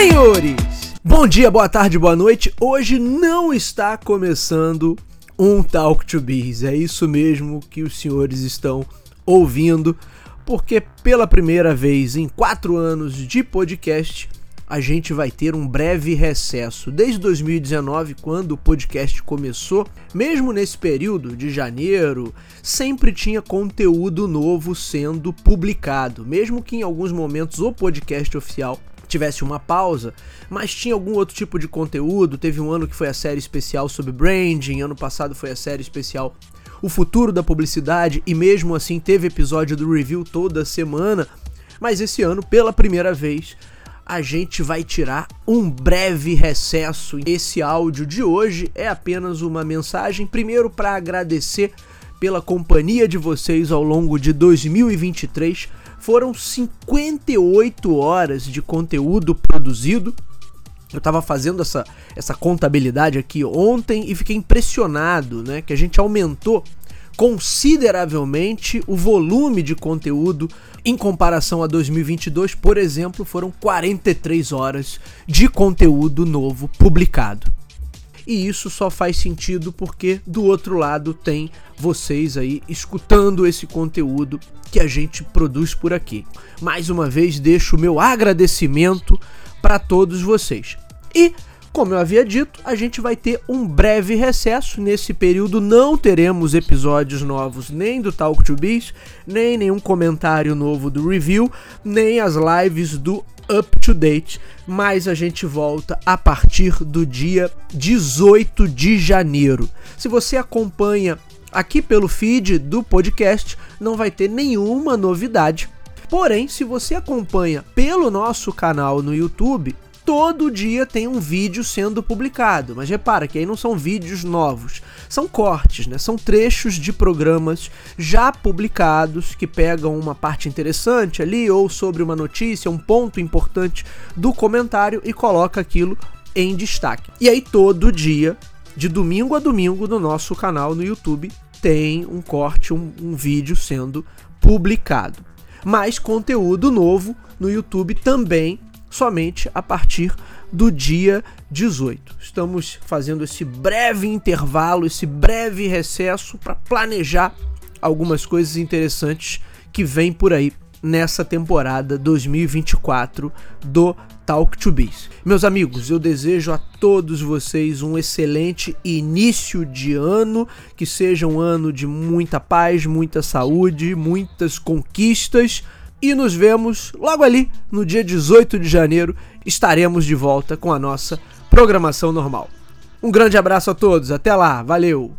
Senhores, bom dia, boa tarde, boa noite. Hoje não está começando um Talk to Biz. É isso mesmo que os senhores estão ouvindo, porque pela primeira vez em quatro anos de podcast a gente vai ter um breve recesso. Desde 2019, quando o podcast começou, mesmo nesse período de janeiro, sempre tinha conteúdo novo sendo publicado, mesmo que em alguns momentos o podcast oficial tivesse uma pausa, mas tinha algum outro tipo de conteúdo. Teve um ano que foi a série especial sobre branding, ano passado foi a série especial O Futuro da Publicidade, e mesmo assim teve episódio do review toda semana. Mas esse ano, pela primeira vez, a gente vai tirar um breve recesso. Esse áudio de hoje é apenas uma mensagem, primeiro para agradecer pela companhia de vocês ao longo de 2023. Foram 58 horas de conteúdo produzido. Eu estava fazendo essa, essa contabilidade aqui ontem e fiquei impressionado, né? Que a gente aumentou consideravelmente o volume de conteúdo em comparação a 2022, por exemplo, foram 43 horas de conteúdo novo publicado. E isso só faz sentido porque do outro lado tem vocês aí escutando esse conteúdo que a gente produz por aqui. Mais uma vez deixo o meu agradecimento para todos vocês. E como eu havia dito, a gente vai ter um breve recesso. Nesse período não teremos episódios novos nem do Talk to Biz, nem nenhum comentário novo do review, nem as lives do Up to Date, mas a gente volta a partir do dia 18 de janeiro. Se você acompanha aqui pelo feed do podcast, não vai ter nenhuma novidade. Porém, se você acompanha pelo nosso canal no YouTube, todo dia tem um vídeo sendo publicado. Mas repara que aí não são vídeos novos, são cortes, né? São trechos de programas já publicados que pegam uma parte interessante ali ou sobre uma notícia, um ponto importante do comentário e coloca aquilo em destaque. E aí todo dia, de domingo a domingo, no nosso canal no YouTube, tem um corte, um, um vídeo sendo publicado. Mais conteúdo novo no YouTube também somente a partir do dia 18. Estamos fazendo esse breve intervalo, esse breve recesso para planejar algumas coisas interessantes que vêm por aí nessa temporada 2024 do Talk to Biz. Meus amigos, eu desejo a todos vocês um excelente início de ano, que seja um ano de muita paz, muita saúde, muitas conquistas e nos vemos logo ali no dia 18 de janeiro. Estaremos de volta com a nossa programação normal. Um grande abraço a todos, até lá, valeu!